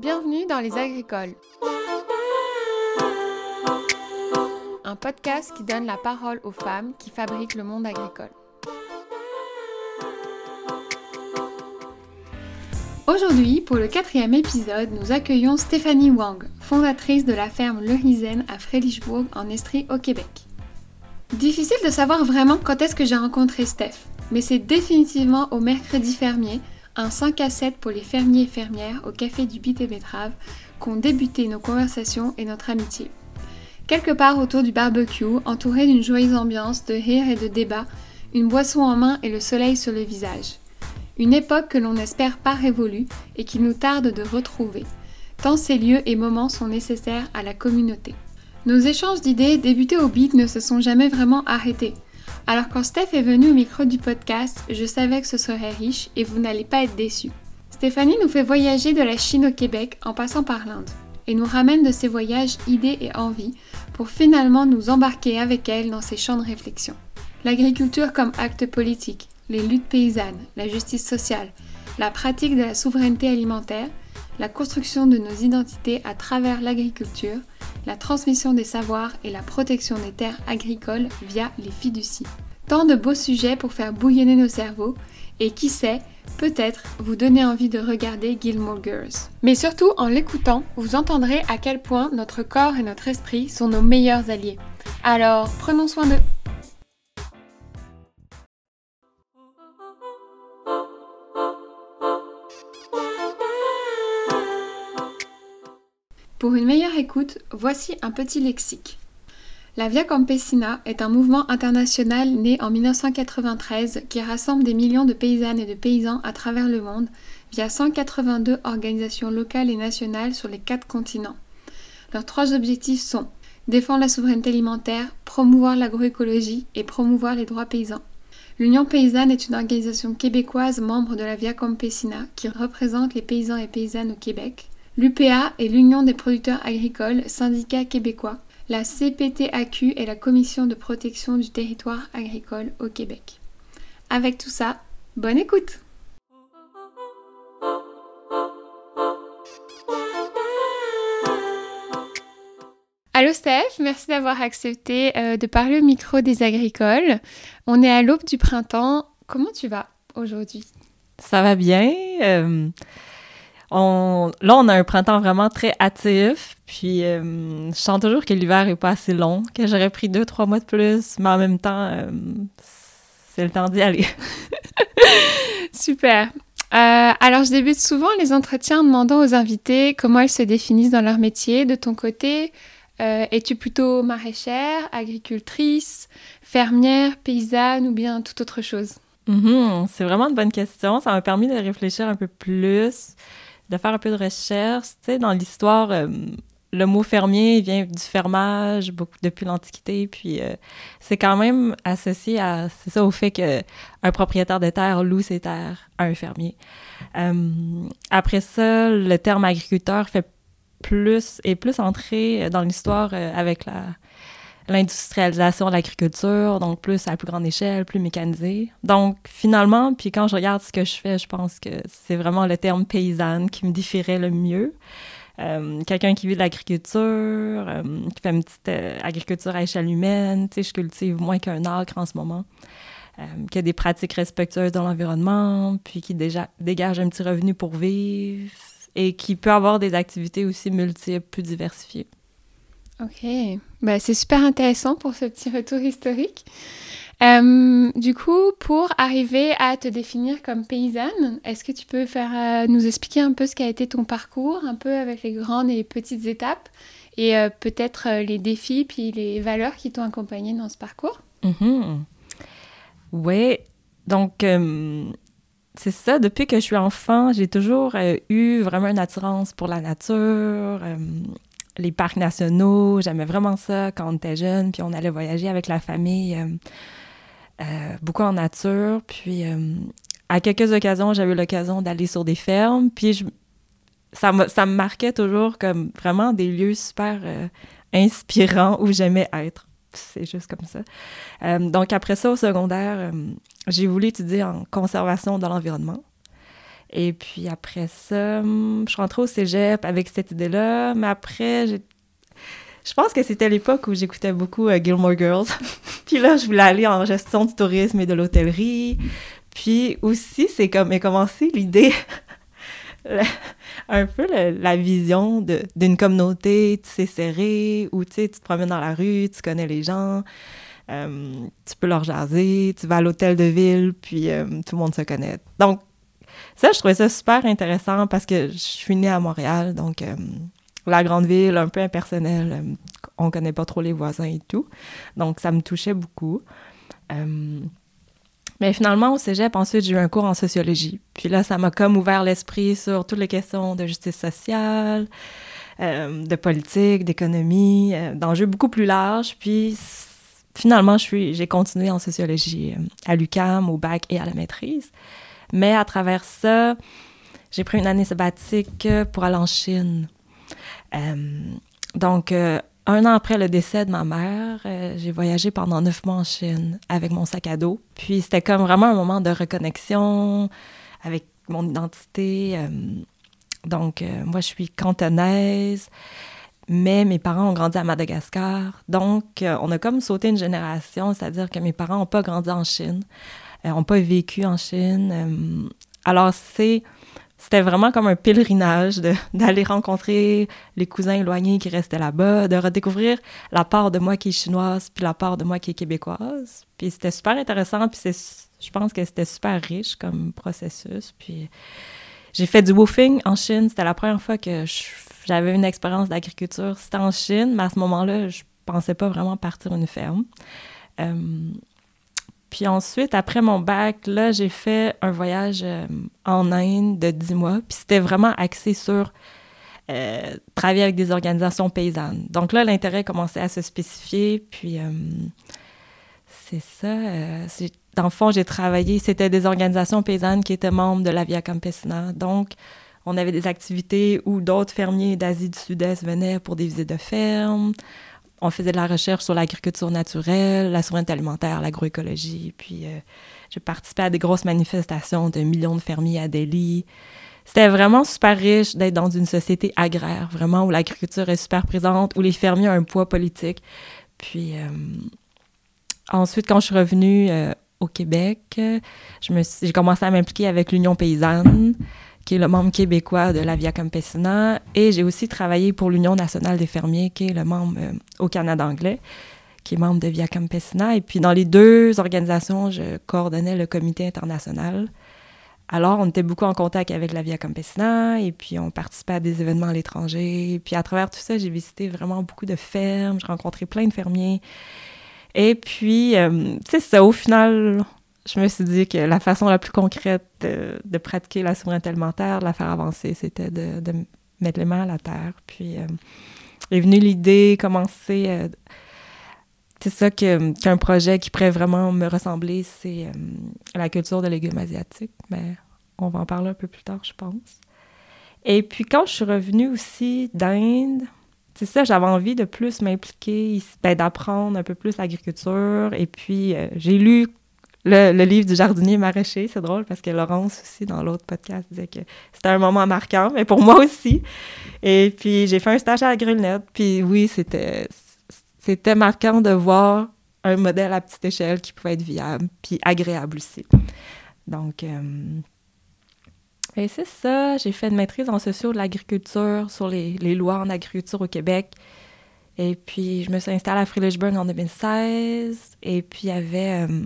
Bienvenue dans Les Agricoles. Un podcast qui donne la parole aux femmes qui fabriquent le monde agricole. Aujourd'hui, pour le quatrième épisode, nous accueillons Stéphanie Wang, fondatrice de la ferme Le Risen à Frédérichbourg en Estrie au Québec. Difficile de savoir vraiment quand est-ce que j'ai rencontré Steph, mais c'est définitivement au mercredi fermier, un 5 à 7 pour les fermiers et fermières au café du Bit et Betrave, qu'ont débuté nos conversations et notre amitié. Quelque part autour du barbecue, entouré d'une joyeuse ambiance de rire et de débat, une boisson en main et le soleil sur le visage. Une époque que l'on n'espère pas révolue et qu'il nous tarde de retrouver, tant ces lieux et moments sont nécessaires à la communauté. Nos échanges d'idées débutés au beat ne se sont jamais vraiment arrêtés. Alors quand Steph est venue au micro du podcast, je savais que ce serait riche et vous n'allez pas être déçus. Stéphanie nous fait voyager de la Chine au Québec en passant par l'Inde et nous ramène de ses voyages idées et envies pour finalement nous embarquer avec elle dans ses champs de réflexion. L'agriculture comme acte politique, les luttes paysannes, la justice sociale, la pratique de la souveraineté alimentaire, la construction de nos identités à travers l'agriculture, la transmission des savoirs et la protection des terres agricoles via les fiducies. Tant de beaux sujets pour faire bouillonner nos cerveaux et qui sait, peut-être vous donner envie de regarder Gilmore Girls. Mais surtout, en l'écoutant, vous entendrez à quel point notre corps et notre esprit sont nos meilleurs alliés. Alors, prenons soin d'eux. Pour une meilleure écoute, voici un petit lexique. La Via Campesina est un mouvement international né en 1993 qui rassemble des millions de paysannes et de paysans à travers le monde via 182 organisations locales et nationales sur les quatre continents. Leurs trois objectifs sont défendre la souveraineté alimentaire, promouvoir l'agroécologie et promouvoir les droits paysans. L'Union paysanne est une organisation québécoise membre de la Via Campesina qui représente les paysans et paysannes au Québec. L'UPA est l'Union des producteurs agricoles, syndicat québécois. La CPTAQ est la Commission de protection du territoire agricole au Québec. Avec tout ça, bonne écoute Allô Steph, merci d'avoir accepté euh, de parler au micro des agricoles. On est à l'aube du printemps. Comment tu vas aujourd'hui? Ça va bien. Euh, on, là, on a un printemps vraiment très hâtif. Puis, euh, je sens toujours que l'hiver est pas assez long, que j'aurais pris deux, trois mois de plus, mais en même temps, euh, c'est le temps d'y aller. Super. Euh, alors, je débute souvent les entretiens en demandant aux invités comment elles se définissent dans leur métier. De ton côté, es-tu plutôt maraîchère, agricultrice, fermière, paysanne ou bien toute autre chose? Mm-hmm. c'est vraiment une bonne question. Ça m'a permis de réfléchir un peu plus de faire un peu de recherche. Tu dans l'histoire, euh, le mot fermier vient du fermage beaucoup depuis l'Antiquité, puis euh, c'est quand même associé à c'est au fait que un propriétaire de terre loue ses terres à un fermier. Euh, après ça, le terme agriculteur fait plus est plus entré dans l'histoire avec la l'industrialisation de l'agriculture, donc plus à plus grande échelle, plus mécanisée. Donc finalement, puis quand je regarde ce que je fais, je pense que c'est vraiment le terme paysanne qui me différait le mieux. Euh, quelqu'un qui vit de l'agriculture, euh, qui fait une petite euh, agriculture à échelle humaine, tu sais, je cultive moins qu'un acre en ce moment, qui a des pratiques respectueuses dans l'environnement, puis qui déjà dégage un petit revenu pour vivre et qui peut avoir des activités aussi multiples, plus diversifiées. Ok, bah, c'est super intéressant pour ce petit retour historique. Euh, du coup, pour arriver à te définir comme paysanne, est-ce que tu peux faire, euh, nous expliquer un peu ce qu'a été ton parcours, un peu avec les grandes et petites étapes, et euh, peut-être les défis puis les valeurs qui t'ont accompagné dans ce parcours? Mm-hmm. Oui, donc c'est ça, depuis que je suis enfant, j'ai toujours eu vraiment une attirance pour la nature les parcs nationaux. J'aimais vraiment ça quand on était jeune, puis on allait voyager avec la famille, euh, euh, beaucoup en nature. Puis euh, à quelques occasions, j'avais l'occasion d'aller sur des fermes, puis je, ça, me, ça me marquait toujours comme vraiment des lieux super inspirants où j'aimais être. C'est juste comme ça. donc après ça, au secondaire, j'ai voulu étudier en conservation de l'environnement. Et puis après ça, hum, je suis rentrée au cégep avec cette idée-là. Mais après, je pense que c'était l'époque où j'écoutais beaucoup euh, Gilmore Girls. puis là, je voulais aller en gestion du tourisme et de l'hôtellerie. Puis aussi, c'est comme est commencé l'idée, un peu la, vision d'une communauté, tu sais, serrée, où tu te promènes dans la rue, tu connais les gens, euh, tu peux leur jaser, tu vas à l'hôtel de ville, puis euh, tout le monde se connaît. Donc, ça, je trouvais ça super intéressant parce que je suis née à Montréal, donc la grande ville, un peu impersonnelle. Euh, on connaît pas trop les voisins et tout. Donc, ça me touchait beaucoup. Euh, mais finalement, au cégep, ensuite, j'ai eu un cours en sociologie. Puis là, ça m'a comme ouvert l'esprit sur toutes les questions de justice sociale, euh, de politique, d'économie, d'enjeux beaucoup plus larges. Puis finalement, j'ai continué en sociologie à l'UCAM, au bac et à la maîtrise. Mais à travers ça, j'ai pris une année sabbatique pour aller en Chine. Euh, donc, euh, un an après le décès de ma mère, euh, j'ai voyagé pendant neuf mois en Chine avec mon sac à dos. Puis c'était comme vraiment un moment de reconnexion avec mon identité. donc, moi, je suis cantonaise, mais mes parents ont grandi à Madagascar. Donc, on a comme sauté une génération, c'est-à-dire que mes parents n'ont pas grandi en Chine, n'ont pas vécu en Chine. alors, c'est c'était vraiment comme un pèlerinage d'aller rencontrer les cousins éloignés qui restaient là-bas, de redécouvrir la part de moi qui est chinoise, puis la part de moi qui est québécoise. Puis c'était super intéressant, puis je pense que c'était super riche comme processus. Puis j'ai fait du woofing en Chine. C'était la première fois que j'avais une expérience d'agriculture. C'était en Chine, mais à ce moment-là, je pensais pas vraiment partir une ferme. Euh, puis ensuite, après mon bac, là, j'ai fait un voyage euh, en Inde de 10 mois. Puis c'était vraiment axé sur euh, travailler avec des organisations paysannes. Donc là, l'intérêt commençait à se spécifier. Puis euh, c'est ça. dans le fond, j'ai travaillé. C'était des organisations paysannes qui étaient membres de la Via Campesina. Donc, on avait des activités où d'autres fermiers d'Asie du Sud-Est venaient pour des visites de ferme on faisait de la recherche sur l'agriculture naturelle, la souveraineté alimentaire, l'agroécologie. Puis euh, je participais à des grosses manifestations de millions de fermiers à Delhi. C'était vraiment super riche d'être dans une société agraire, vraiment où l'agriculture est super présente, où les fermiers ont un poids politique. Puis euh, ensuite, quand je suis revenue euh, au Québec, j'ai commencé à m'impliquer avec l'Union paysanne qui est le membre québécois de la Via Campesina. Et j'ai aussi travaillé pour l'Union nationale des fermiers, qui est le membre euh, au Canada anglais, qui est membre de Via Campesina. Et puis dans les deux organisations, je coordonnais le comité international. Alors, on était beaucoup en contact avec la Via Campesina et puis on participait à des événements à l'étranger. Puis à travers tout ça, j'ai visité vraiment beaucoup de fermes, j'ai rencontré plein de fermiers. Et puis, euh, sais, ça, au final, je me suis dit que la façon la plus concrète de, pratiquer la souveraineté alimentaire, de la faire avancer, c'était de, mettre les mains à la terre. Puis euh, est venue l'idée, commencer. Euh, c'est ça qu'un projet qui pourrait vraiment me ressembler, c'est euh, la culture de légumes asiatiques. Mais on va en parler un peu plus tard, je pense. Et puis quand je suis revenue aussi d'Inde, c'est ça, j'avais envie de plus m'impliquer, ben, d'apprendre un peu plus l'agriculture. Et puis, j'ai lu le, livre du jardinier maraîcher, c'est drôle parce que Laurence aussi, dans l'autre podcast, disait que c'était un moment marquant, mais pour moi aussi. Et puis, j'ai fait un stage à la Grelnette, puis oui, c'était, marquant de voir un modèle à petite échelle qui pouvait être viable, puis agréable aussi. Donc, euh, et c'est ça, j'ai fait une maîtrise en sociaux de l'agriculture sur les, les, lois en agriculture au Québec. Et puis, je me suis installée à Friedrichsburg en 2016. Et puis, il y avait euh,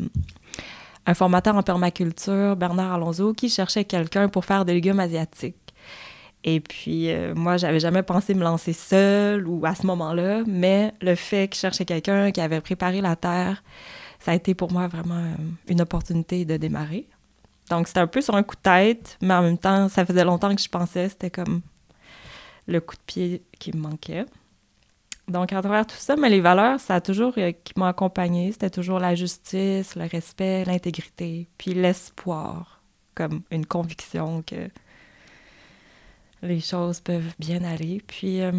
un formateur en permaculture, Bernard Alonso, qui cherchait quelqu'un pour faire des légumes asiatiques. Et puis, euh, moi, j'avais jamais pensé me lancer seule ou à ce moment-là, mais le fait qu'il cherchait quelqu'un qui avait préparé la terre, ça a été pour moi vraiment euh, une opportunité de démarrer. Donc, c'était un peu sur un coup de tête, mais en même temps, ça faisait longtemps que je pensais, c'était comme le coup de pied qui me manquait. Donc, à travers tout ça, mais les valeurs, ça a toujours euh, qui m'ont accompagné. C'était toujours la justice, le respect, l'intégrité, puis l'espoir, comme une conviction que les choses peuvent bien aller. Puis, euh,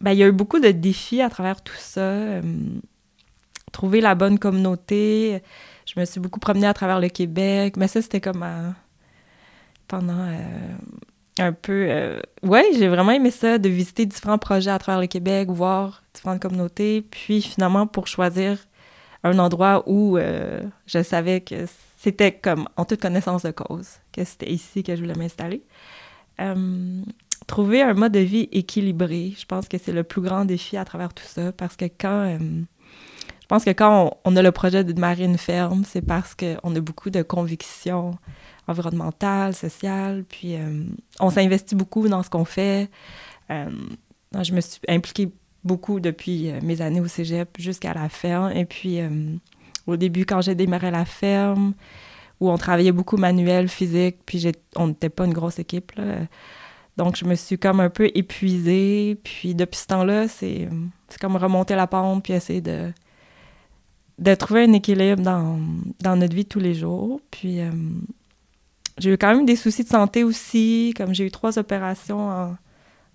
ben, il y a eu beaucoup de défis à travers tout ça. Euh, trouver la bonne communauté. Je me suis beaucoup promenée à travers le Québec, mais ça, c'était comme pendant un peu... ouais, j'ai vraiment aimé ça, de visiter différents projets à travers le Québec, voir différentes communautés, puis finalement pour choisir un endroit où je savais que c'était comme en toute connaissance de cause, que c'était ici que je voulais m'installer. Euh, trouver un mode de vie équilibré, je pense que c'est le plus grand défi à travers tout ça, parce que quand... Euh, je pense que quand on, a le projet de démarrer une ferme, c'est parce qu'on a beaucoup de convictions environnementales, sociales, puis euh, on s'investit beaucoup dans ce qu'on fait. je me suis impliquée beaucoup depuis mes années au cégep jusqu'à la ferme, et puis au début, quand j'ai démarré la ferme, où on travaillait beaucoup manuel, physique, puis on n'était pas une grosse équipe. Donc, je me suis comme un peu épuisée. Puis, depuis ce temps-là, c'est comme remonter la pente, puis essayer de, de trouver un équilibre dans, dans notre vie de tous les jours. Puis, euh, j'ai eu quand même des soucis de santé aussi, comme j'ai eu trois opérations en,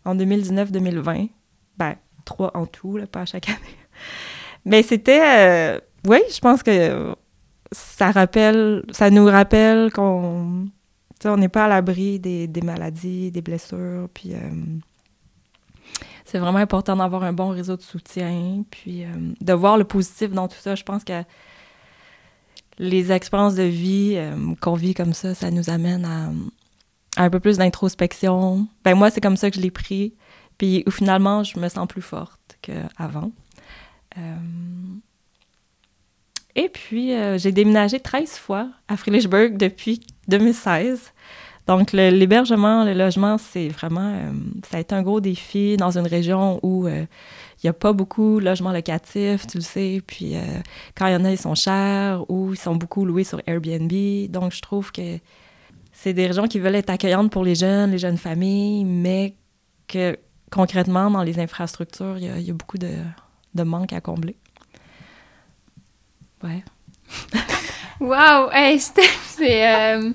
en 2019-2020. Ben, trois en tout, pas à chaque année. Mais c'était... Euh, oui, je pense que ça rappelle, ça nous rappelle qu'on on n'est pas à l'abri des, maladies, des blessures, puis euh, c'est vraiment important d'avoir un bon réseau de soutien, puis euh, de voir le positif dans tout ça. Je pense que les expériences de vie euh, qu'on vit comme ça, ça nous amène à, un peu plus d'introspection. Ben moi, c'est comme ça que je l'ai pris, puis où finalement, je me sens plus forte qu'avant. Et puis, euh, j'ai déménagé 13 fois à Friedrichsburg depuis 2016. Donc, l'hébergement, le, logement, c'est vraiment, euh, ça a été un gros défi dans une région où euh, il n'y a pas beaucoup de logements locatifs, tu le sais. Puis, quand il y en a, ils sont chers ou ils sont beaucoup loués sur Airbnb. Donc, je trouve que c'est des régions qui veulent être accueillantes pour les jeunes, les jeunes familles, mais que concrètement, dans les infrastructures, il y, a, beaucoup de, de manques à combler. Ouais. Waouh! Hey, c'est, euh,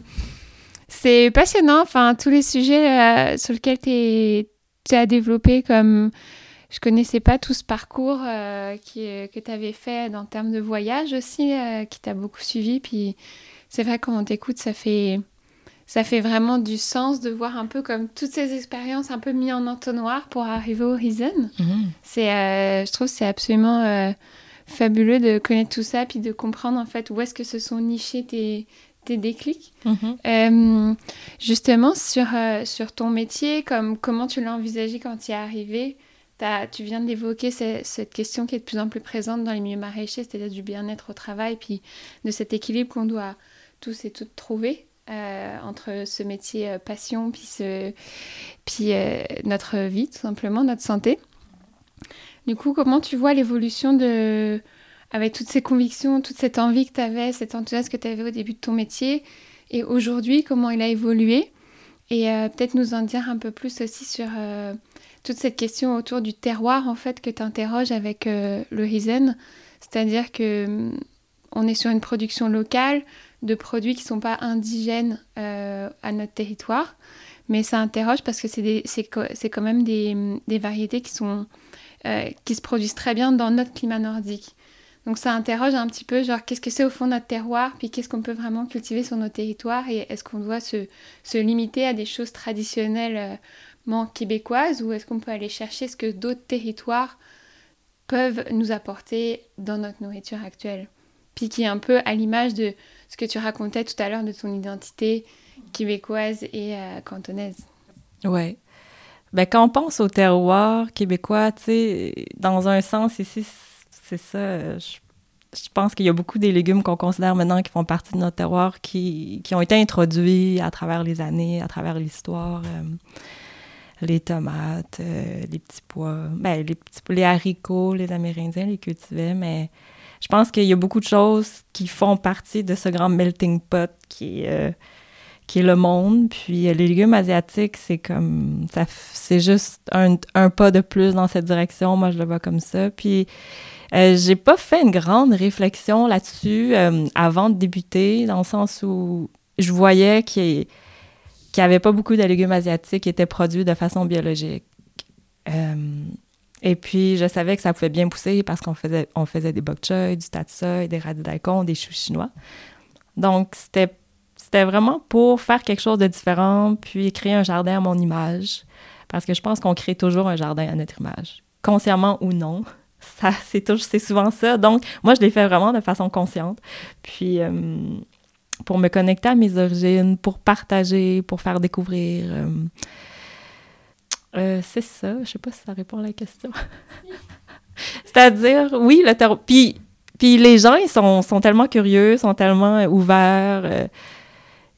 c'est passionnant. Enfin, tous les sujets euh, sur lesquels tu as développé, comme je connaissais pas tout ce parcours euh, qui, que tu avais fait en termes de voyage aussi, qui t'a beaucoup suivi. Puis c'est vrai, quand on t'écoute, ça fait, ça fait vraiment du sens de voir un peu comme toutes ces expériences un peu mises en entonnoir pour arriver au Horizon. Mm-hmm. C'est, je trouve que c'est absolument fabuleux de connaître tout ça, puis de comprendre en fait où est-ce que se sont nichés tes, tes déclics. Mhm. Euh, justement, sur, euh, sur ton métier, comme, comment tu l'as envisagé quand tu y es arrivé? Tu viens d'évoquer cette question qui est de plus en plus présente dans les milieux maraîchers, c'est-à-dire du bien-être au travail, puis de cet équilibre qu'on doit tous et toutes trouver euh, entre ce métier passion, puis, ce, puis notre vie, tout simplement, notre santé. Du coup, comment tu vois l'évolution de. Avec toutes ces convictions, toute cette envie que tu avais, cet enthousiasme que tu avais au début de ton métier, et aujourd'hui, comment il a évolué Et euh, peut-être nous en dire un peu plus aussi sur euh, toute cette question autour du terroir, en fait, que tu interroges avec euh, le Risen. C'est-à-dire que hum, on est sur une production locale de produits qui ne sont pas indigènes à notre territoire, mais ça interroge parce que c'est quand même des, des variétés qui sont euh, qui se produisent très bien dans notre climat nordique. Donc ça interroge un petit peu, genre, qu'est-ce que c'est au fond de notre terroir, puis qu'est-ce qu'on peut vraiment cultiver sur nos territoires, et est-ce qu'on doit se, se, limiter à des choses traditionnellement québécoises, ou est-ce qu'on peut aller chercher ce que d'autres territoires peuvent nous apporter dans notre nourriture actuelle? Puis qui est un peu à l'image de ce que tu racontais tout à l'heure de ton identité québécoise et euh, cantonaise. Ouais. Ben, quand on pense au terroir québécois, tu sais, dans un sens, ici, c'est ça. Je, pense qu'il y a beaucoup des légumes qu'on considère maintenant qui font partie de notre terroir qui, qui, ont été introduits à travers les années, à travers l'histoire. Euh, les tomates, euh, les petits pois, ben, les, petits, les haricots, les Amérindiens les cultivaient, mais je pense qu'il y a beaucoup de choses qui font partie de ce grand melting pot qui est euh, qui est le monde. Puis euh, les légumes asiatiques, c'est comme ça, c'est juste un, pas de plus dans cette direction. Moi, je le vois comme ça. Puis euh, j'ai pas fait une grande réflexion là-dessus euh, avant de débuter, dans le sens où je voyais qu'il n'y avait pas beaucoup de légumes asiatiques qui étaient produits de façon biologique. et puis, je savais que ça pouvait bien pousser parce qu'on faisait, on faisait des bok choy, du tatsoi, des radis daikon, des choux chinois. Donc, c'était c'était vraiment pour faire quelque chose de différent, puis créer un jardin à mon image. Parce que je pense qu'on crée toujours un jardin à notre image, consciemment ou non. Ça, c'est souvent ça. Donc, moi, je l'ai fait vraiment de façon consciente. Puis, euh, pour me connecter à mes origines, pour partager, pour faire découvrir. Euh, euh, c'est ça. Je sais pas si ça répond à la question. C'est-à-dire, oui, le terreau. Puis, puis les gens, ils sont, sont tellement curieux, sont tellement ouverts.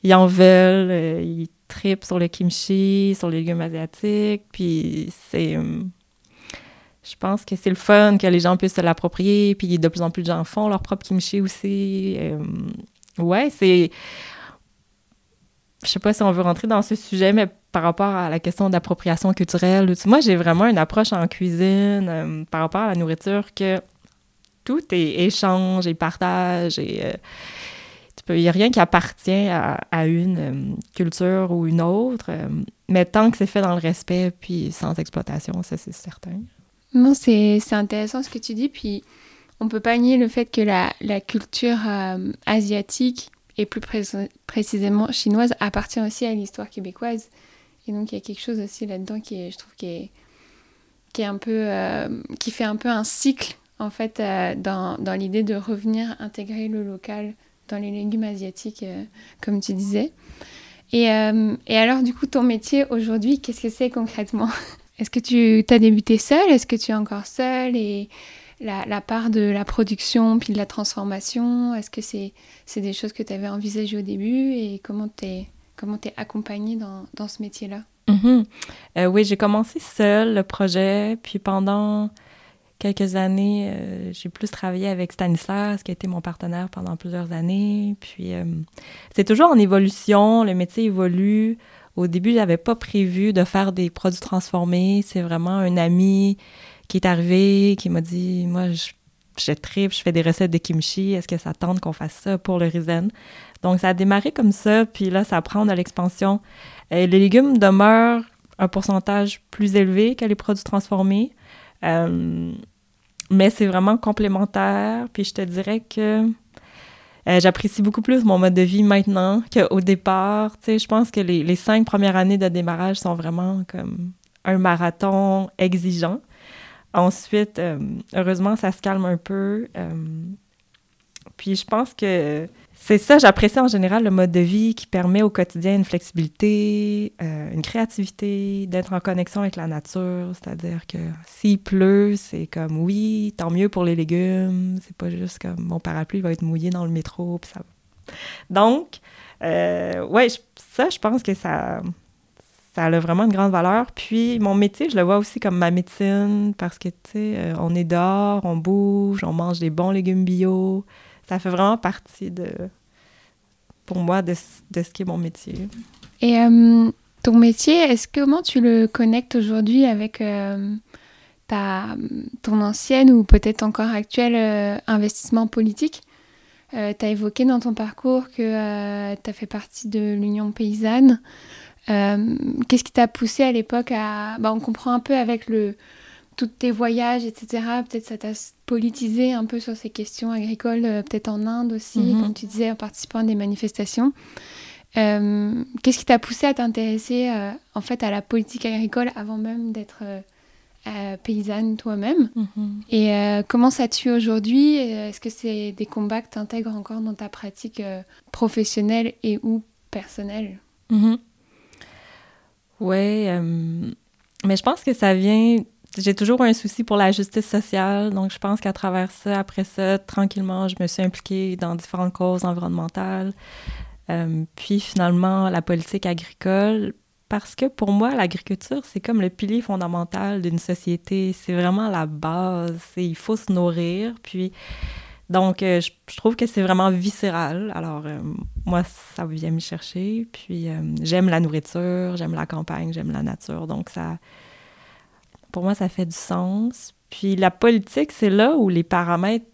ils en veulent. ils tripent sur le kimchi, sur les légumes asiatiques. Puis c'est je pense que c'est le fun que les gens puissent se l'approprier, puis de plus en plus de gens font leur propre kimchi aussi. Euh, ouais, c'est. Je sais pas si on veut rentrer dans ce sujet, mais par rapport à la question d'appropriation culturelle, moi, j'ai vraiment une approche en cuisine euh, par rapport à la nourriture que tout est échange et partage et. Euh, il n'y a rien qui appartient à, une culture ou une autre, mais tant que c'est fait dans le respect puis sans exploitation, ça c'est certain. Non, c'est intéressant ce que tu dis. Puis, on peut pas nier le fait que la, culture euh, asiatique, et plus précisément chinoise, appartient aussi à l'histoire québécoise. Et donc, il y a quelque chose aussi là-dedans qui je trouve, qui est, un peu... Euh, qui fait un peu un cycle, en fait, euh, dans, dans l'idée de revenir intégrer le local dans les légumes asiatiques, comme tu disais. Et, et alors, du coup, ton métier aujourd'hui, qu'est-ce que c'est concrètement? Est-ce que tu as débuté seul Est-ce que tu es encore seul Et la, part de la production puis de la transformation, est-ce que c'est des choses que tu avais envisagées au début? Et comment tu es, accompagnée dans, dans ce métier-là? Mm-hmm. euh, Oui, j'ai commencé seul le projet, puis pendant quelques années, euh, j'ai plus travaillé avec Stanislas, qui a été mon partenaire pendant plusieurs années. Puis euh, c'est toujours en évolution, le métier évolue. Au début, j'avais pas prévu de faire des produits transformés. C'est vraiment un ami qui est arrivé, qui m'a dit Moi, je, je je fais des recettes de kimchi. Est-ce que ça tente qu'on fasse ça pour le risen? Donc, ça a démarré comme ça, puis là, ça prend de l'expansion. Euh, les légumes demeurent un pourcentage plus élevé que les produits transformés. Euh, mais c'est vraiment complémentaire. Puis je te dirais que euh, j'apprécie beaucoup plus mon mode de vie maintenant qu'au départ. Tu sais, je pense que les, les, cinq premières années de démarrage sont vraiment comme un marathon exigeant. Ensuite, euh, heureusement, ça se calme un peu. Euh, puis je pense que c'est ça, j'apprécie en général le mode de vie qui permet au quotidien une flexibilité, euh, une créativité, d'être en connexion avec la nature. C'est-à-dire que s'il pleut, c'est comme oui, tant mieux pour les légumes. C'est pas juste comme mon parapluie va être mouillé dans le métro. Ça... Donc, euh, ouais, ça, je pense que ça, ça a vraiment une grande valeur. Puis mon métier, je le vois aussi comme ma médecine parce que, tu sais, euh, on est dehors, on bouge, on mange des bons légumes bio ça fait vraiment partie de, pour moi, de, ce qui est mon métier. Et euh, ton métier, est-ce que comment tu le connectes aujourd'hui avec euh, ta, ton ancienne ou peut-être encore actuel euh, investissement politique? Tu as évoqué dans ton parcours que tu as fait partie de l'Union paysanne. Qu'est-ce qui t'a poussé à l'époque à... Bah, on comprend un peu avec le tous tes voyages, etc. Peut-être ça t'a politisé un peu sur ces questions agricoles, euh, peut-être en Inde aussi, mhm. comme tu disais, en participant à des manifestations. Euh, qu'est-ce qui t'a poussé à t'intéresser euh, en fait à la politique agricole avant même d'être paysanne toi-même? Mhm. Et comment ça suit aujourd'hui? Est-ce que c'est des combats que tu intègres encore dans ta pratique professionnelle et ou personnelle? Mhm. Oui, mais je pense que ça vient j'ai toujours un souci pour la justice sociale, donc je pense qu'à travers ça, après ça, tranquillement, je me suis impliquée dans différentes causes environnementales. Euh, puis finalement, la politique agricole, parce que pour moi, l'agriculture, c'est comme le pilier fondamental d'une société. C'est vraiment la base. Il faut se nourrir. Puis, donc, euh, je, trouve que c'est vraiment viscéral. Alors, euh, moi, ça vient me chercher. Puis, j'aime la nourriture, j'aime la campagne, j'aime la nature. Donc, ça, pour moi, ça fait du sens. Puis la politique, c'est là où les paramètres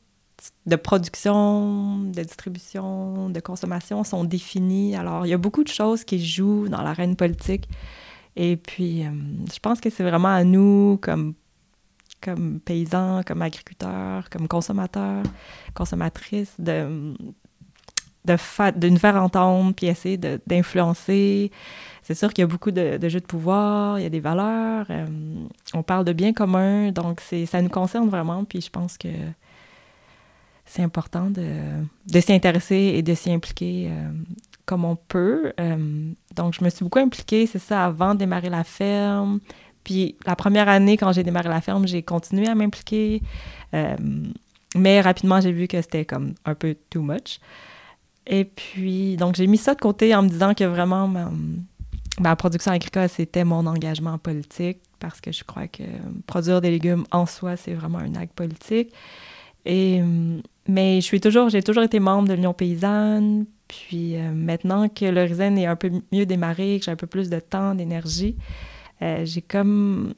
de production, de distribution, de consommation sont définis. Alors, il y a beaucoup de choses qui jouent dans l'arène politique. Et puis, euh, je pense que c'est vraiment à nous, comme, comme paysans, comme agriculteurs, comme consommateurs, consommatrices, de, de, de nous faire entendre, puis essayer d'influencer. C'est sûr qu'il y a beaucoup de, jeux de pouvoir, il y a des valeurs, euh, on parle de bien commun, donc ça nous concerne vraiment, puis je pense que c'est important de, de s'y intéresser et de s'y impliquer euh, comme on peut. Euh, donc, je me suis beaucoup impliquée, c'est ça, avant de démarrer la ferme. Puis, la première année, quand j'ai démarré la ferme, j'ai continué à m'impliquer. mais rapidement, j'ai vu que c'était comme un peu too much. Et puis, donc, j'ai mis ça de côté en me disant que vraiment, ma, production agricole, c'était mon engagement politique parce que je crois que produire des légumes en soi, c'est vraiment un acte politique. Et, mais je suis toujours, j'ai toujours été membre de l'Union paysanne. Puis euh, maintenant que le raisin est un peu mieux démarré, que j'ai un peu plus de temps, d'énergie, euh, j'ai comme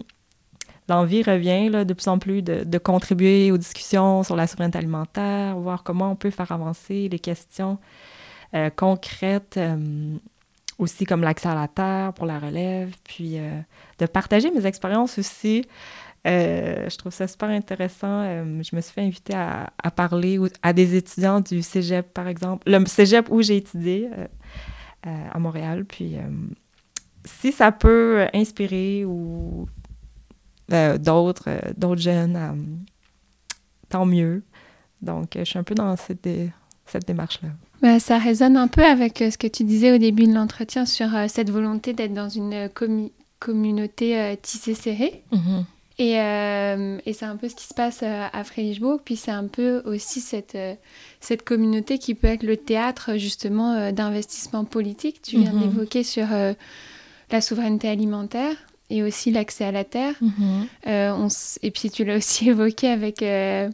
l'envie revient là, de plus en plus de, contribuer aux discussions sur la souveraineté alimentaire, voir comment on peut faire avancer les questions euh, concrètes, euh, aussi comme l'accès à la terre pour la relève, puis euh, de partager mes expériences aussi. je trouve ça super intéressant. je me suis fait inviter à, à, parler à des étudiants du cégep, par exemple, le cégep où j'ai étudié à Montréal. Puis si ça peut inspirer ou euh, d'autres, euh, d'autres jeunes, euh, tant mieux. Donc, je suis un peu dans cette, cette démarche-là. Bah, ça résonne un peu avec ce que tu disais au début de l'entretien sur cette volonté d'être dans une communauté tissée serrée. Mm-hmm. Et, et c'est un peu ce qui se passe à Fredericksburg. Puis c'est un peu aussi cette, cette communauté qui peut être le théâtre justement d'investissement politique. Tu viens mm-hmm. d'évoquer sur la souveraineté alimentaire et aussi l'accès à la terre. Mhm. Euh, et puis tu l'as aussi évoqué avec euh,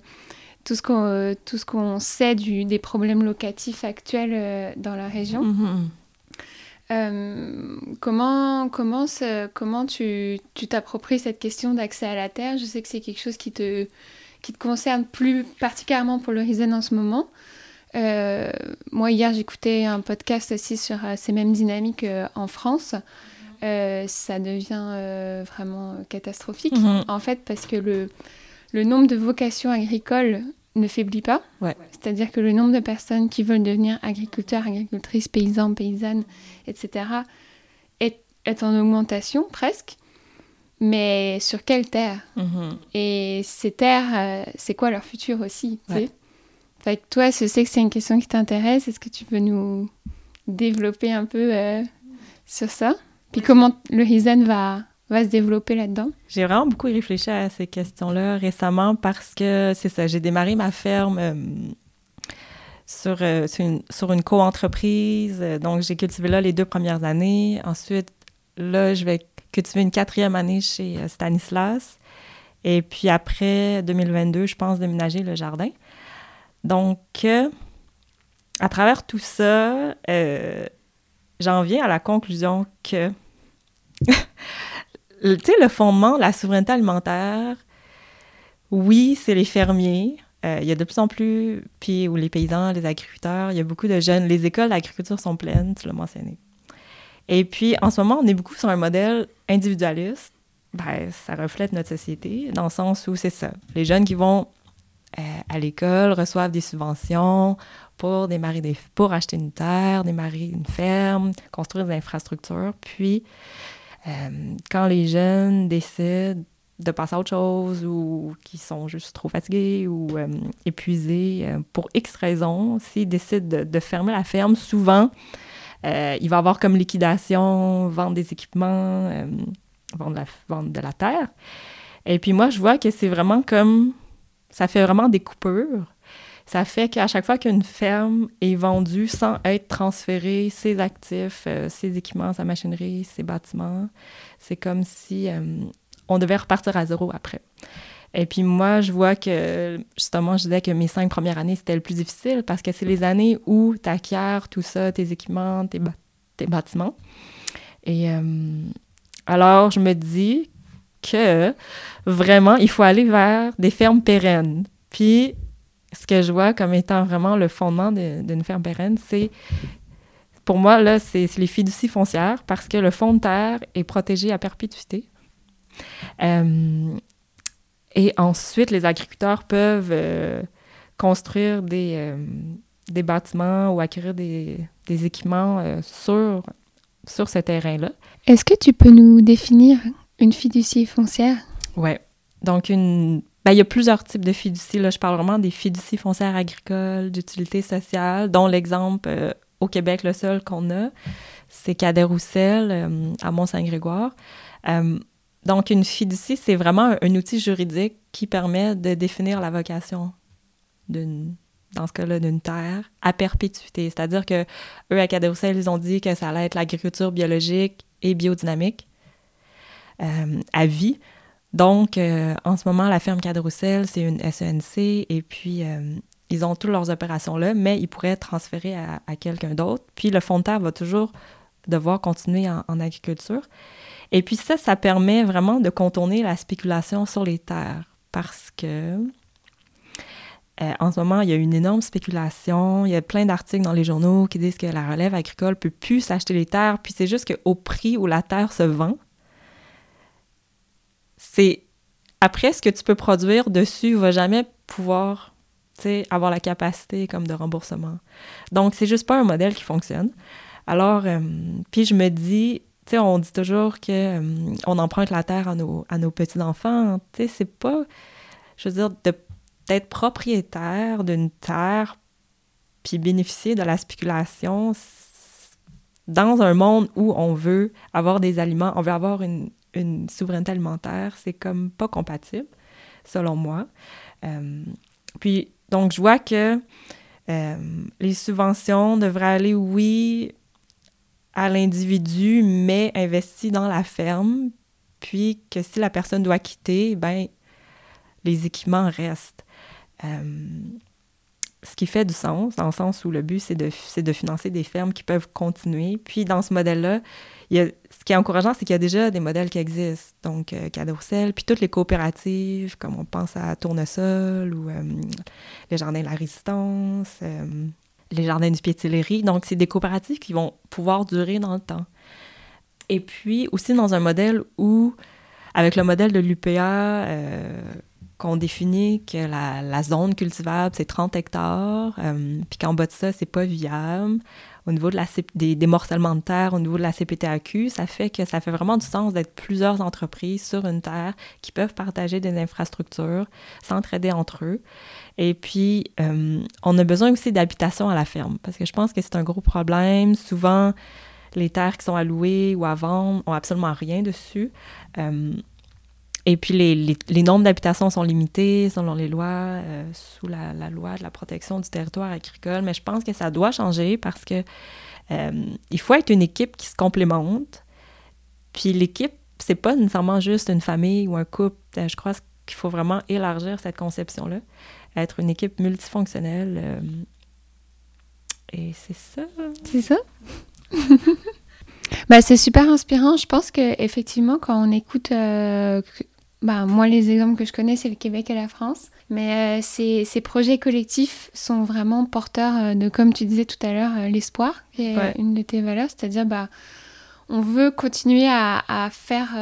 tout ce qu'on euh, tout ce qu'on sait du, des problèmes locatifs actuels dans la région. Mhm. comment comment, comment tu t'appropries cette question d'accès à la terre? Je sais que c'est quelque chose qui te, qui te concerne plus particulièrement pour le Risen en ce moment. moi, hier, j'écoutais un podcast aussi sur ces mêmes dynamiques en France. Euh, ça devient euh, vraiment catastrophique, mhm. en fait, parce que le, le nombre de vocations agricoles ne faiblit pas. C'est-à-dire que le nombre de personnes qui veulent devenir agriculteurs, agricultrices, paysans, paysannes, etc., est, est en augmentation presque. Mais sur quelle terre? Mhm. Et ces terres, euh, c'est quoi leur futur aussi fait, Toi, je sais que c'est une question qui t'intéresse. Est-ce que tu peux nous développer un peu sur ça? Puis comment le Risen va, va se développer là-dedans? J'ai vraiment beaucoup réfléchi à ces questions-là récemment parce que c'est ça, j'ai démarré ma ferme euh, sur, euh, sur, une, sur co-entreprise. Donc, j'ai cultivé là les deux premières années. Ensuite, là, je vais cultiver une quatrième année chez euh, Stanislas. Et puis après 2022, je pense déménager le jardin. Donc, à travers tout ça, j'en viens à la conclusion que, tu sais, le fondement de la souveraineté alimentaire, oui, c'est les fermiers. Euh, il y a de plus en plus, puis les paysans, les agriculteurs, il y a beaucoup de jeunes. Les écoles d'agriculture sont pleines, tu l'as mentionné. Et puis, en ce moment, on est beaucoup sur un modèle individualiste. Ben, ça reflète notre société, dans le sens où c'est ça. Les jeunes qui vont euh, à l'école reçoivent des subventions, pour démarrer des, pour acheter une terre, démarrer une ferme, construire des infrastructures. Puis, euh, quand les jeunes décident de passer à autre chose ou qui sont juste trop fatigués ou euh, épuisés pour X raisons, s'ils décident de, fermer la ferme, souvent, il va y avoir comme liquidation, vendre des équipements, vendre, la, vendre de la terre. Et puis moi, je vois que c'est vraiment comme... Ça fait vraiment des coupures ça fait qu'à chaque fois qu'une ferme est vendue sans être transférée, ses actifs, euh, ses équipements, sa machinerie, ses bâtiments, c'est comme si euh, on devait repartir à zéro après. Et puis moi, je vois que, justement, je disais que mes cinq premières années, c'était le plus difficile parce que c'est les années où tu acquiers tout ça, tes équipements, tes, bâtiments. Et euh, alors, je me dis que vraiment, il faut aller vers des fermes pérennes. Puis, ce que je vois comme étant vraiment le fondement d'une ferme pérenne, c'est pour moi, là, c'est les fiducies foncières parce que le fond de terre est protégé à perpétuité. Euh, et ensuite, les agriculteurs peuvent euh, construire des, euh, des bâtiments ou acquérir des, des équipements sur, sur ce terrain-là. Est-ce que tu peux nous définir une fiducie foncière? Oui. Donc, une... Ben, il y a plusieurs types de fiducies. Là. Je parle vraiment des fiducies foncières agricoles, d'utilité sociale, dont l'exemple euh, au Québec, le seul qu'on a, c'est Cadet-Roussel euh, à Mont-Saint-Grégoire. donc, une fiducie, c'est vraiment un, outil juridique qui permet de définir la vocation d'une dans ce cas-là, d'une terre à perpétuité. C'est-à-dire que eux, à Cadet-Roussel, ils ont dit que ça allait être l'agriculture biologique et biodynamique euh, à vie. Donc, euh, en ce moment, la ferme Cadet-Roussel, c'est une SENC et puis euh, ils ont toutes leurs opérations là, mais ils pourraient transférer à, quelqu'un d'autre. Puis le fond de terre va toujours devoir continuer en, agriculture. Et puis ça, ça permet vraiment de contourner la spéculation sur les terres parce que en ce moment, il y a une énorme spéculation. Il y a plein d'articles dans les journaux qui disent que la relève agricole peut plus s'acheter les terres. Puis c'est juste qu'au prix où la terre se vend, c'est après ce que tu peux produire dessus va jamais pouvoir avoir la capacité comme de remboursement. Donc, c'est juste pas un modèle qui fonctionne. Alors, euh, puis je me dis, tu sais, on dit toujours que euh, on emprunte la terre à nos, petits-enfants. Tu sais, c'est pas, je veux dire, d'être propriétaire d'une terre puis bénéficier de la spéculation dans un monde où on veut avoir des aliments, on veut avoir une, souveraineté alimentaire, c'est comme pas compatible, selon moi. Euh, puis, donc, je vois que euh, les subventions devraient aller, oui, à l'individu, mais investi dans la ferme, puis que si la personne doit quitter, ben les équipements restent. Euh, ce qui fait du sens, dans le sens où le but, c'est de, de financer des fermes qui peuvent continuer. Puis, dans ce modèle-là, ce qui est encourageant, c'est qu'il y a déjà des modèles qui existent. Donc, euh, puis toutes les coopératives, comme on pense à Tournesol ou euh, les Jardins de la Résistance, euh, les Jardins du Piétillerie. Donc, c'est des coopératives qui vont pouvoir durer dans le temps. Et puis, aussi dans un modèle où, avec le modèle de l'UPA, qu'on définit que la, zone cultivable, c'est 30 hectares, euh, puis qu'en bas de ça, c'est pas viable. Au niveau des, des, morcellements de terre, au niveau de la CPTAQ, ça fait que ça fait vraiment du sens d'être plusieurs entreprises sur une terre qui peuvent partager des infrastructures, s'entraider entre eux. Et puis, euh, on a besoin aussi d'habitation à la ferme, parce que je pense que c'est un gros problème. Souvent, les terres qui sont allouées ou à vendre ont absolument rien dessus. Euh, et puis, les, les, nombres d'habitations sont limités selon les lois, euh, sous la, loi de la protection du territoire agricole. Mais je pense que ça doit changer parce que euh, il faut être une équipe qui se complémente. Puis l'équipe, c'est pas nécessairement juste une famille ou un couple. Euh, je crois qu'il faut vraiment élargir cette conception-là. Être une équipe multifonctionnelle. et c'est ça. C'est ça? bah, c'est super inspirant. Je pense que effectivement, quand on écoute bah, moi, les exemples que je connais, c'est le Québec et la France. Mais euh, ces, ces, projets collectifs sont vraiment porteurs euh, de, comme tu disais tout à l'heure, euh, l'espoir, qui est une de tes valeurs. C'est-à-dire, bah, on veut continuer à, à faire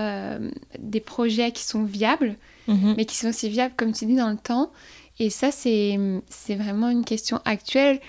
des projets qui sont viables, mm-hmm. mais qui sont aussi viables, comme tu dis, dans le temps. Et ça, c'est vraiment une question actuelle.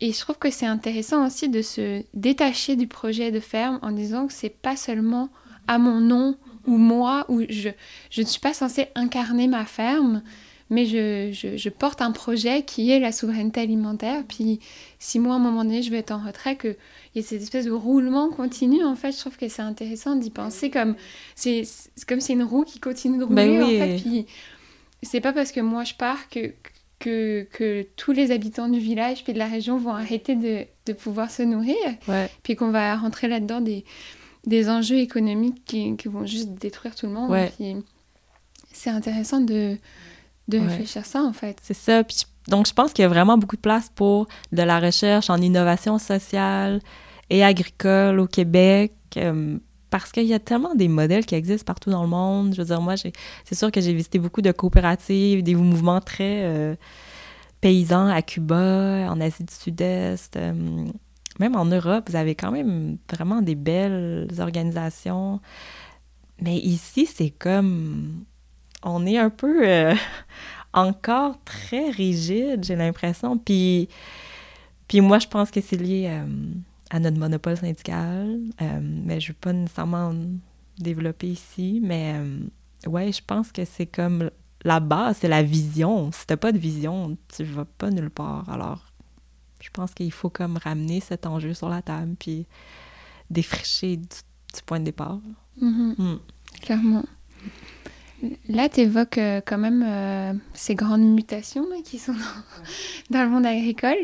Et je trouve que c'est intéressant aussi de se détacher du projet de ferme en disant que c'est pas seulement à mon nom ou moi, où je, je ne suis pas censée incarner ma ferme, mais je, je, porte un projet qui est la souveraineté alimentaire. Puis si moi, à un moment donné, je veux être en retrait, qu'il y ait cette espèce de roulement continu, en fait, je trouve que c'est intéressant d'y penser comme... C'est comme c'est une roue qui continue de rouler, ben en fait. Puis c'est pas parce que moi, je pars que... Que, que, tous les habitants du village puis de la région vont arrêter de, de pouvoir se nourrir, puis qu'on va rentrer là-dedans des, des enjeux économiques qui, qui, vont juste détruire tout le monde. c'est intéressant de, de réfléchir ça, en fait. C'est ça. donc, je pense qu'il y a vraiment beaucoup de place pour de la recherche en innovation sociale et agricole au Québec. Euh, parce qu'il y a tellement des modèles qui existent partout dans le monde. Je veux dire, moi, c'est sûr que j'ai visité beaucoup de coopératives, des mouvements très euh, paysans à Cuba, en Asie du Sud-Est. Euh, même en Europe, vous avez quand même vraiment des belles organisations. Mais ici, c'est comme. On est un peu euh, encore très rigide, j'ai l'impression. Puis, Puis moi, je pense que c'est lié euh, à notre monopole syndical, euh, mais je ne veux pas nécessairement développer ici, mais ouais, je pense que c'est comme la base, c'est la vision. Si t'as pas de vision, tu vas pas nulle part. Alors, je pense qu'il faut comme ramener cet enjeu sur la table, puis défricher du, point de départ. Mm-hmm. Mm. Clairement. Là, tu évoques euh, quand même euh, ces grandes mutations qui sont dans, le monde agricole.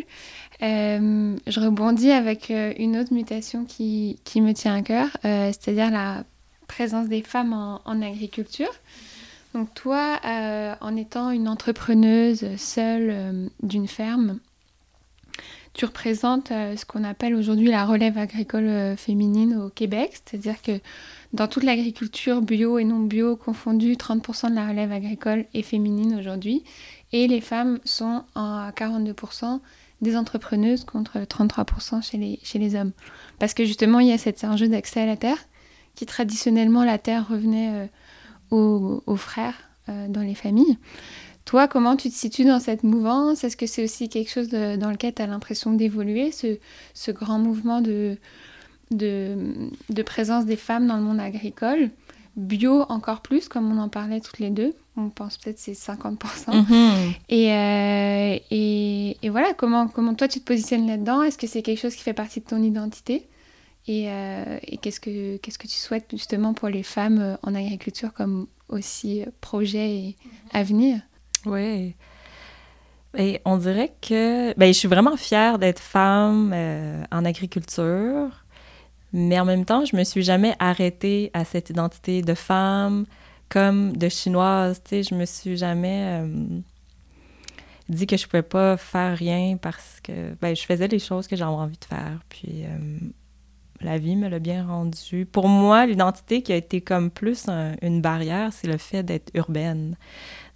Euh, je rebondis avec une autre mutation qui, qui me tient à cœur, c'est-à-dire la présence des femmes en, en agriculture. Donc toi, en étant une entrepreneuse seule d'une ferme, tu représentes ce qu'on appelle aujourd'hui la relève agricole féminine au Québec, c'est-à-dire que dans toute l'agriculture bio et non bio confondue, 30% de la relève agricole est féminine aujourd'hui. Et les femmes sont à 42% des entrepreneuses contre 33% chez les, chez les hommes. Parce que justement, il y a cet enjeu d'accès à la terre, qui traditionnellement, la terre revenait euh, aux, frères euh, dans les familles. Toi, comment tu te situes dans cette mouvance? Est-ce que c'est aussi quelque chose dans lequel tu as l'impression d'évoluer, ce, ce, grand mouvement de, de, présence des femmes dans le monde agricole? Bio encore plus, comme on en parlait toutes les deux. On pense peut-être c'est 50%. Mm-hmm. Euh, et, et, voilà, comment, comment toi tu te positionnes là-dedans? Est-ce que c'est quelque chose qui fait partie de ton identité? Et, euh, qu'est-ce, que, qu'est-ce que tu souhaites justement pour les femmes euh, en agriculture comme aussi projet et avenir? Oui. Et on dirait que ben, je suis vraiment fière d'être femme en agriculture. Mais en même temps, je me suis jamais arrêtée à cette identité de femme comme de chinoise. Tu je me suis jamais euh, dit que je pouvais pas faire rien parce que ben, je faisais les choses que j'avais envie de faire. Puis euh, la vie me l'a bien rendu. Pour moi, l'identité qui a été comme plus une barrière, c'est le fait d'être urbaine,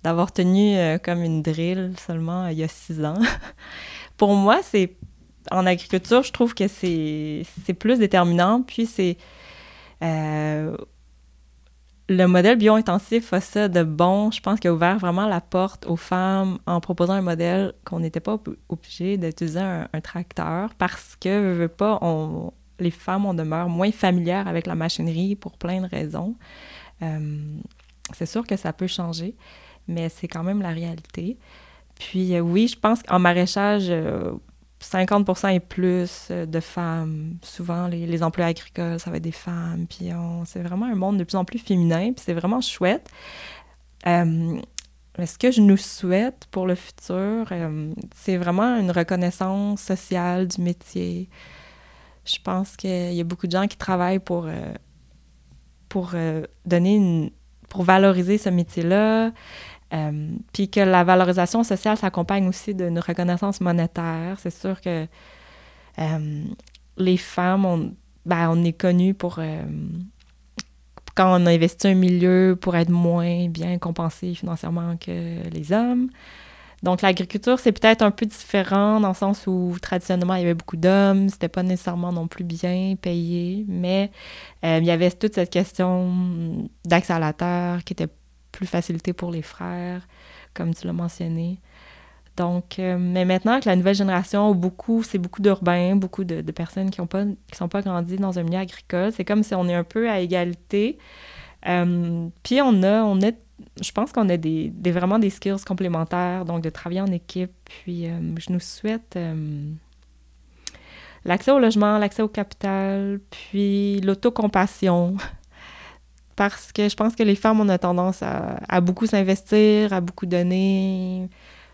d'avoir tenu euh, comme une drill seulement il y a six ans. Pour moi, c'est en agriculture, je trouve que c'est plus déterminant. Puis c'est. Euh, le modèle bio-intensif a ça de bon. Je pense qu'il a ouvert vraiment la porte aux femmes en proposant un modèle qu'on n'était pas obligé d'utiliser un, tracteur parce que, pas, les femmes, on demeure moins familières avec la machinerie pour plein de raisons. Euh, c'est sûr que ça peut changer, mais c'est quand même la réalité. Puis euh, oui, je pense qu'en maraîchage, 50% et plus euh, de femmes. Souvent, les, emplois agricoles, ça va être des femmes. Puis c'est vraiment un monde de plus en plus féminin. Puis c'est vraiment chouette. Euh, ce que je nous souhaite pour le futur, euh, c'est vraiment une reconnaissance sociale du métier. Je pense qu'il y a beaucoup de gens qui travaillent pour, pour donner pour valoriser ce métier-là. Euh, puis que la valorisation sociale s'accompagne aussi d'une reconnaissance monétaire. C'est sûr que euh, les femmes, on, ben, on est connu pour... Euh, quand on a investi un milieu pour être moins bien compensé financièrement que les hommes. Donc l'agriculture, c'est peut-être un peu différent dans le sens où traditionnellement il y avait beaucoup d'hommes, c'était pas nécessairement non plus bien payé, mais il y avait toute cette question d'accès à la terre qui était plus facilité pour les frères, comme tu l'as mentionné. Donc, euh, mais maintenant que la nouvelle génération, beaucoup, c'est beaucoup d'urbains, beaucoup de, personnes qui ne sont pas grandies dans un milieu agricole. C'est comme si on est un peu à égalité. Euh, puis on a, on a, je pense qu'on a des, vraiment des skills complémentaires, donc de travailler en équipe. Puis euh, je nous souhaite l'accès au logement, l'accès au capital, puis l'autocompassion parce que je pense que les femmes, on a tendance à, beaucoup s'investir, à beaucoup donner.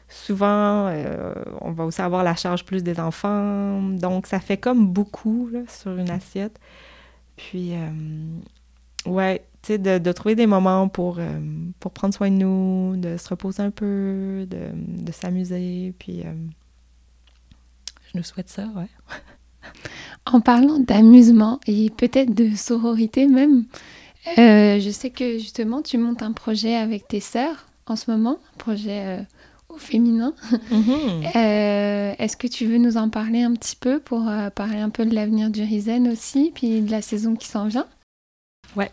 Souvent, euh, on va aussi avoir la charge plus des enfants. Donc, ça fait comme beaucoup sur une assiette. Puis, euh, ouais, tu sais, de, trouver des moments pour, euh, pour prendre soin de nous, de se reposer un peu, de, de s'amuser. Puis, je nous souhaite ça, ouais. En parlant d'amusement et peut-être de sororité même, euh, je sais que justement, tu montes un projet avec tes sœurs en ce moment, un projet euh, au féminin. Mhm. Euh, est-ce que tu veux nous en parler un petit peu pour parler un peu de l'avenir du Risen aussi, puis de la saison qui s'en vient? Ouais.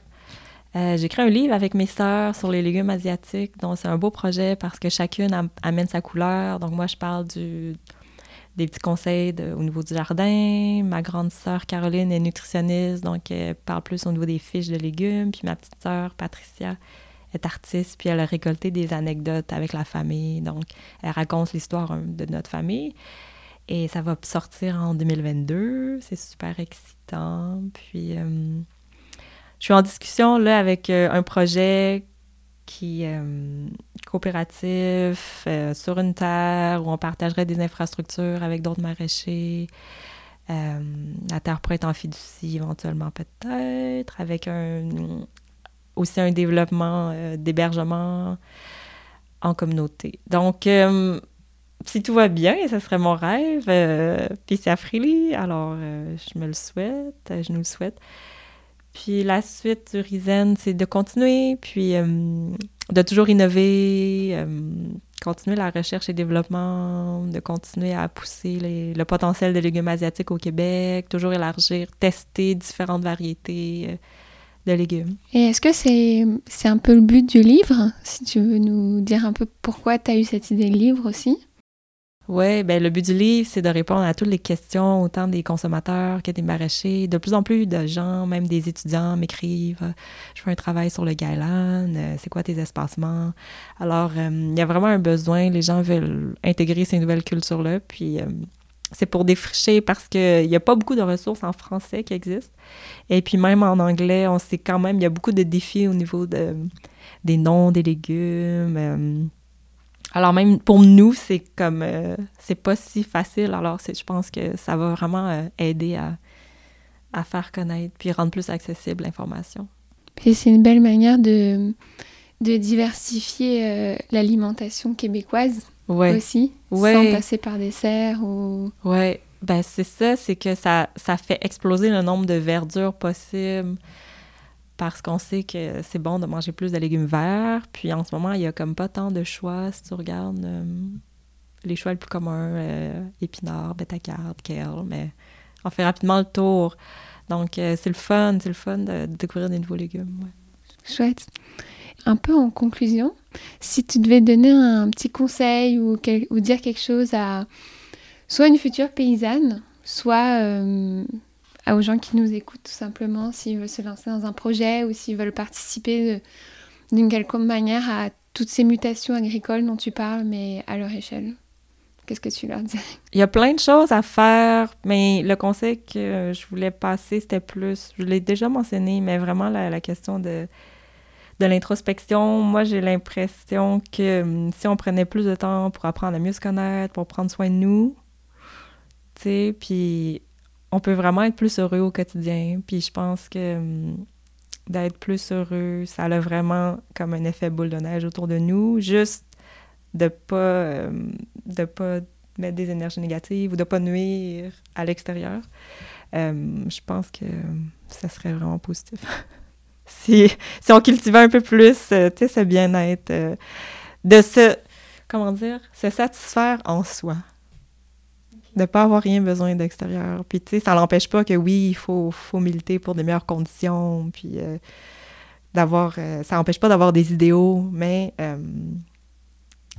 J'ai écrit un livre avec mes sœurs sur les légumes asiatiques. Donc, c'est un beau projet parce que chacune amène sa couleur. Donc, moi, je parle du, des petits conseils au niveau du jardin. Ma grande sœur Caroline est nutritionniste, donc elle parle plus au niveau des fiches de légumes. Puis ma petite sœur Patricia est artiste, puis elle a récolté des anecdotes avec la famille. Donc, elle raconte l'histoire hein, de notre famille. Et ça va sortir en 2022. C'est super excitant. Puis, euh, je suis en discussion là avec euh, un projet qui euh, coopératif sur une terre où on partagerait des infrastructures avec d'autres maraîchers. la terre pourrait être en fiducie éventuellement peut-être, avec un, aussi un développement d'hébergement en communauté. Donc, si tout va bien, ce serait mon rêve, euh, puis c'est à Freely, alors euh, je me le souhaite, je nous le souhaite. Puis la suite du Risen, c'est de continuer, puis euh, de toujours innover, continuer la recherche et développement, de continuer à pousser le potentiel des légumes asiatiques au Québec, toujours élargir, tester différentes variétés de légumes. Et est-ce que c'est c'est un peu le but du livre? Si tu veux nous dire un peu pourquoi tu as eu cette idée de livre aussi oui, ben le but du livre, c'est de répondre à toutes les questions, autant des consommateurs que des maraîchers. De plus en plus de gens, même des étudiants, m'écrivent Je fais un travail sur le Gailan, euh, c'est quoi tes espacements? Alors, euh, il y a vraiment un besoin, les gens veulent intégrer ces nouvelles cultures-là. Puis, euh, c'est pour défricher parce qu'il n'y a pas beaucoup de ressources en français qui existent. Et puis, même en anglais, on sait quand même, il y a beaucoup de défis au niveau de, des noms des légumes alors même pour nous, c'est comme euh, c'est pas si facile. Alors je pense que ça va vraiment euh, aider à, à, faire connaître puis rendre plus accessible l'information. Puis c'est une belle manière de, de diversifier euh, l'alimentation québécoise aussi, sans passer par des serres ou. Ouais, ben c'est ça, c'est que ça, ça fait exploser le nombre de verdures possibles parce qu'on sait que c'est bon de manger plus de légumes verts. Puis en ce moment, il y a comme pas tant de choix si tu regardes euh, les choix les plus communs, euh, épinards, bétacarde, kale, mais on fait rapidement le tour. Donc euh, c'est le fun, c'est le fun de, découvrir des nouveaux légumes. Chouette. Un peu en conclusion, si tu devais donner un petit conseil ou, ou dire quelque chose à soit une future paysanne, soit aux gens qui nous écoutent tout simplement, s'ils veulent se lancer dans un projet ou s'ils veulent participer d'une quelconque manière à toutes ces mutations agricoles dont tu parles, mais à leur échelle. Qu'est-ce que tu leur dis? Il y a plein de choses à faire, mais le conseil que je voulais passer, c'était plus, je l'ai déjà mentionné, mais vraiment la, question de, de l'introspection. Moi, j'ai l'impression que hum, si on prenait plus de temps pour apprendre à mieux se connaître, pour prendre soin de nous, tu sais, puis on peut vraiment être plus heureux au quotidien. Puis je pense que hum, d'être plus heureux, ça a vraiment comme un effet boule de neige autour de nous. Juste de pas hum, pas mettre des énergies négatives ou de pas nuire à l'extérieur. Hum, je pense que ça serait vraiment positif. si, si on cultivait un peu plus, euh, tu sais, ce bien-être, euh, de se, comment dire, se satisfaire en soi de pas avoir rien besoin d'extérieur. Puis, tu sais, ça n'empêche pas que oui, il faut, faut militer pour des meilleures conditions, puis euh, d'avoir... Euh, ça n'empêche pas d'avoir des idéaux, mais... Euh,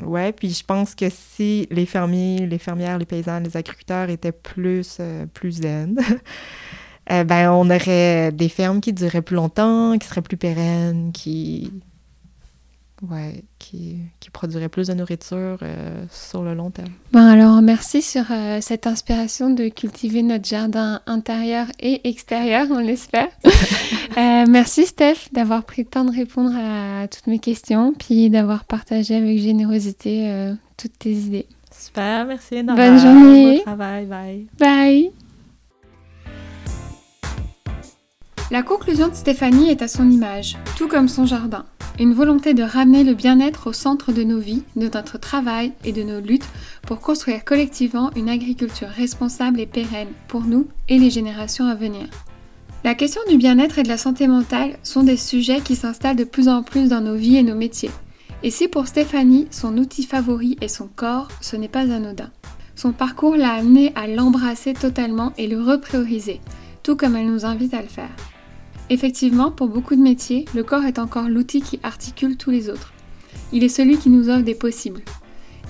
ouais, puis je pense que si les fermiers, les fermières, les paysans, les agriculteurs étaient plus, plus zen, ben on aurait des fermes qui dureraient plus longtemps, qui seraient plus pérennes, qui ouais, qui, qui, produirait plus de nourriture euh, sur le long terme. Bon, alors merci sur euh, cette inspiration de cultiver notre jardin intérieur et extérieur, on l'espère. euh, merci Steph d'avoir pris le temps de répondre à toutes mes questions, puis d'avoir partagé avec générosité euh, toutes tes idées. Super, merci. Bonne journée. Bon travail, bye. Bye. La conclusion de Stéphanie est à son image, tout comme son jardin. Une volonté de ramener le bien-être au centre de nos vies, de notre travail et de nos luttes pour construire collectivement une agriculture responsable et pérenne pour nous et les générations à venir. La question du bien-être et de la santé mentale sont des sujets qui s'installent de plus en plus dans nos vies et nos métiers. Et si pour Stéphanie, son outil favori est son corps, ce n'est pas anodin. Son parcours l'a amené à l'embrasser totalement et le reprioriser, tout comme elle nous invite à le faire. Effectivement, pour beaucoup de métiers, le corps est encore l'outil qui articule tous les autres. Il est celui qui nous offre des possibles.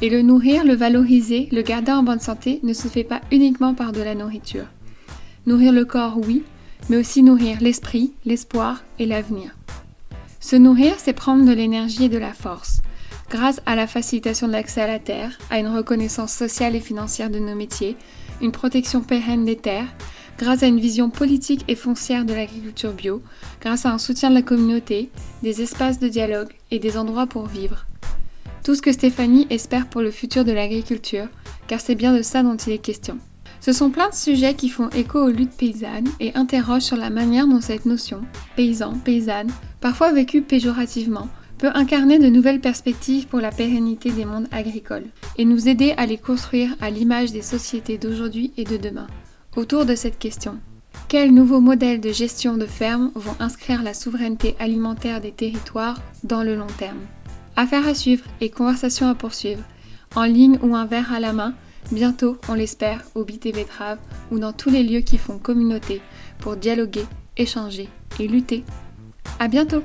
Et le nourrir, le valoriser, le garder en bonne santé ne se fait pas uniquement par de la nourriture. Nourrir le corps, oui, mais aussi nourrir l'esprit, l'espoir et l'avenir. Se nourrir, c'est prendre de l'énergie et de la force. Grâce à la facilitation de l'accès à la terre, à une reconnaissance sociale et financière de nos métiers, une protection pérenne des terres, grâce à une vision politique et foncière de l'agriculture bio, grâce à un soutien de la communauté, des espaces de dialogue et des endroits pour vivre. Tout ce que Stéphanie espère pour le futur de l'agriculture, car c'est bien de ça dont il est question. Ce sont plein de sujets qui font écho aux luttes paysannes et interrogent sur la manière dont cette notion, paysan, paysanne, parfois vécue péjorativement, peut incarner de nouvelles perspectives pour la pérennité des mondes agricoles et nous aider à les construire à l'image des sociétés d'aujourd'hui et de demain. Autour de cette question, quels nouveaux modèles de gestion de ferme vont inscrire la souveraineté alimentaire des territoires dans le long terme? Affaires à suivre et conversations à poursuivre, en ligne ou un verre à la main, bientôt, on l'espère, au BT Betrave ou dans tous les lieux qui font communauté pour dialoguer, échanger et lutter. À bientôt!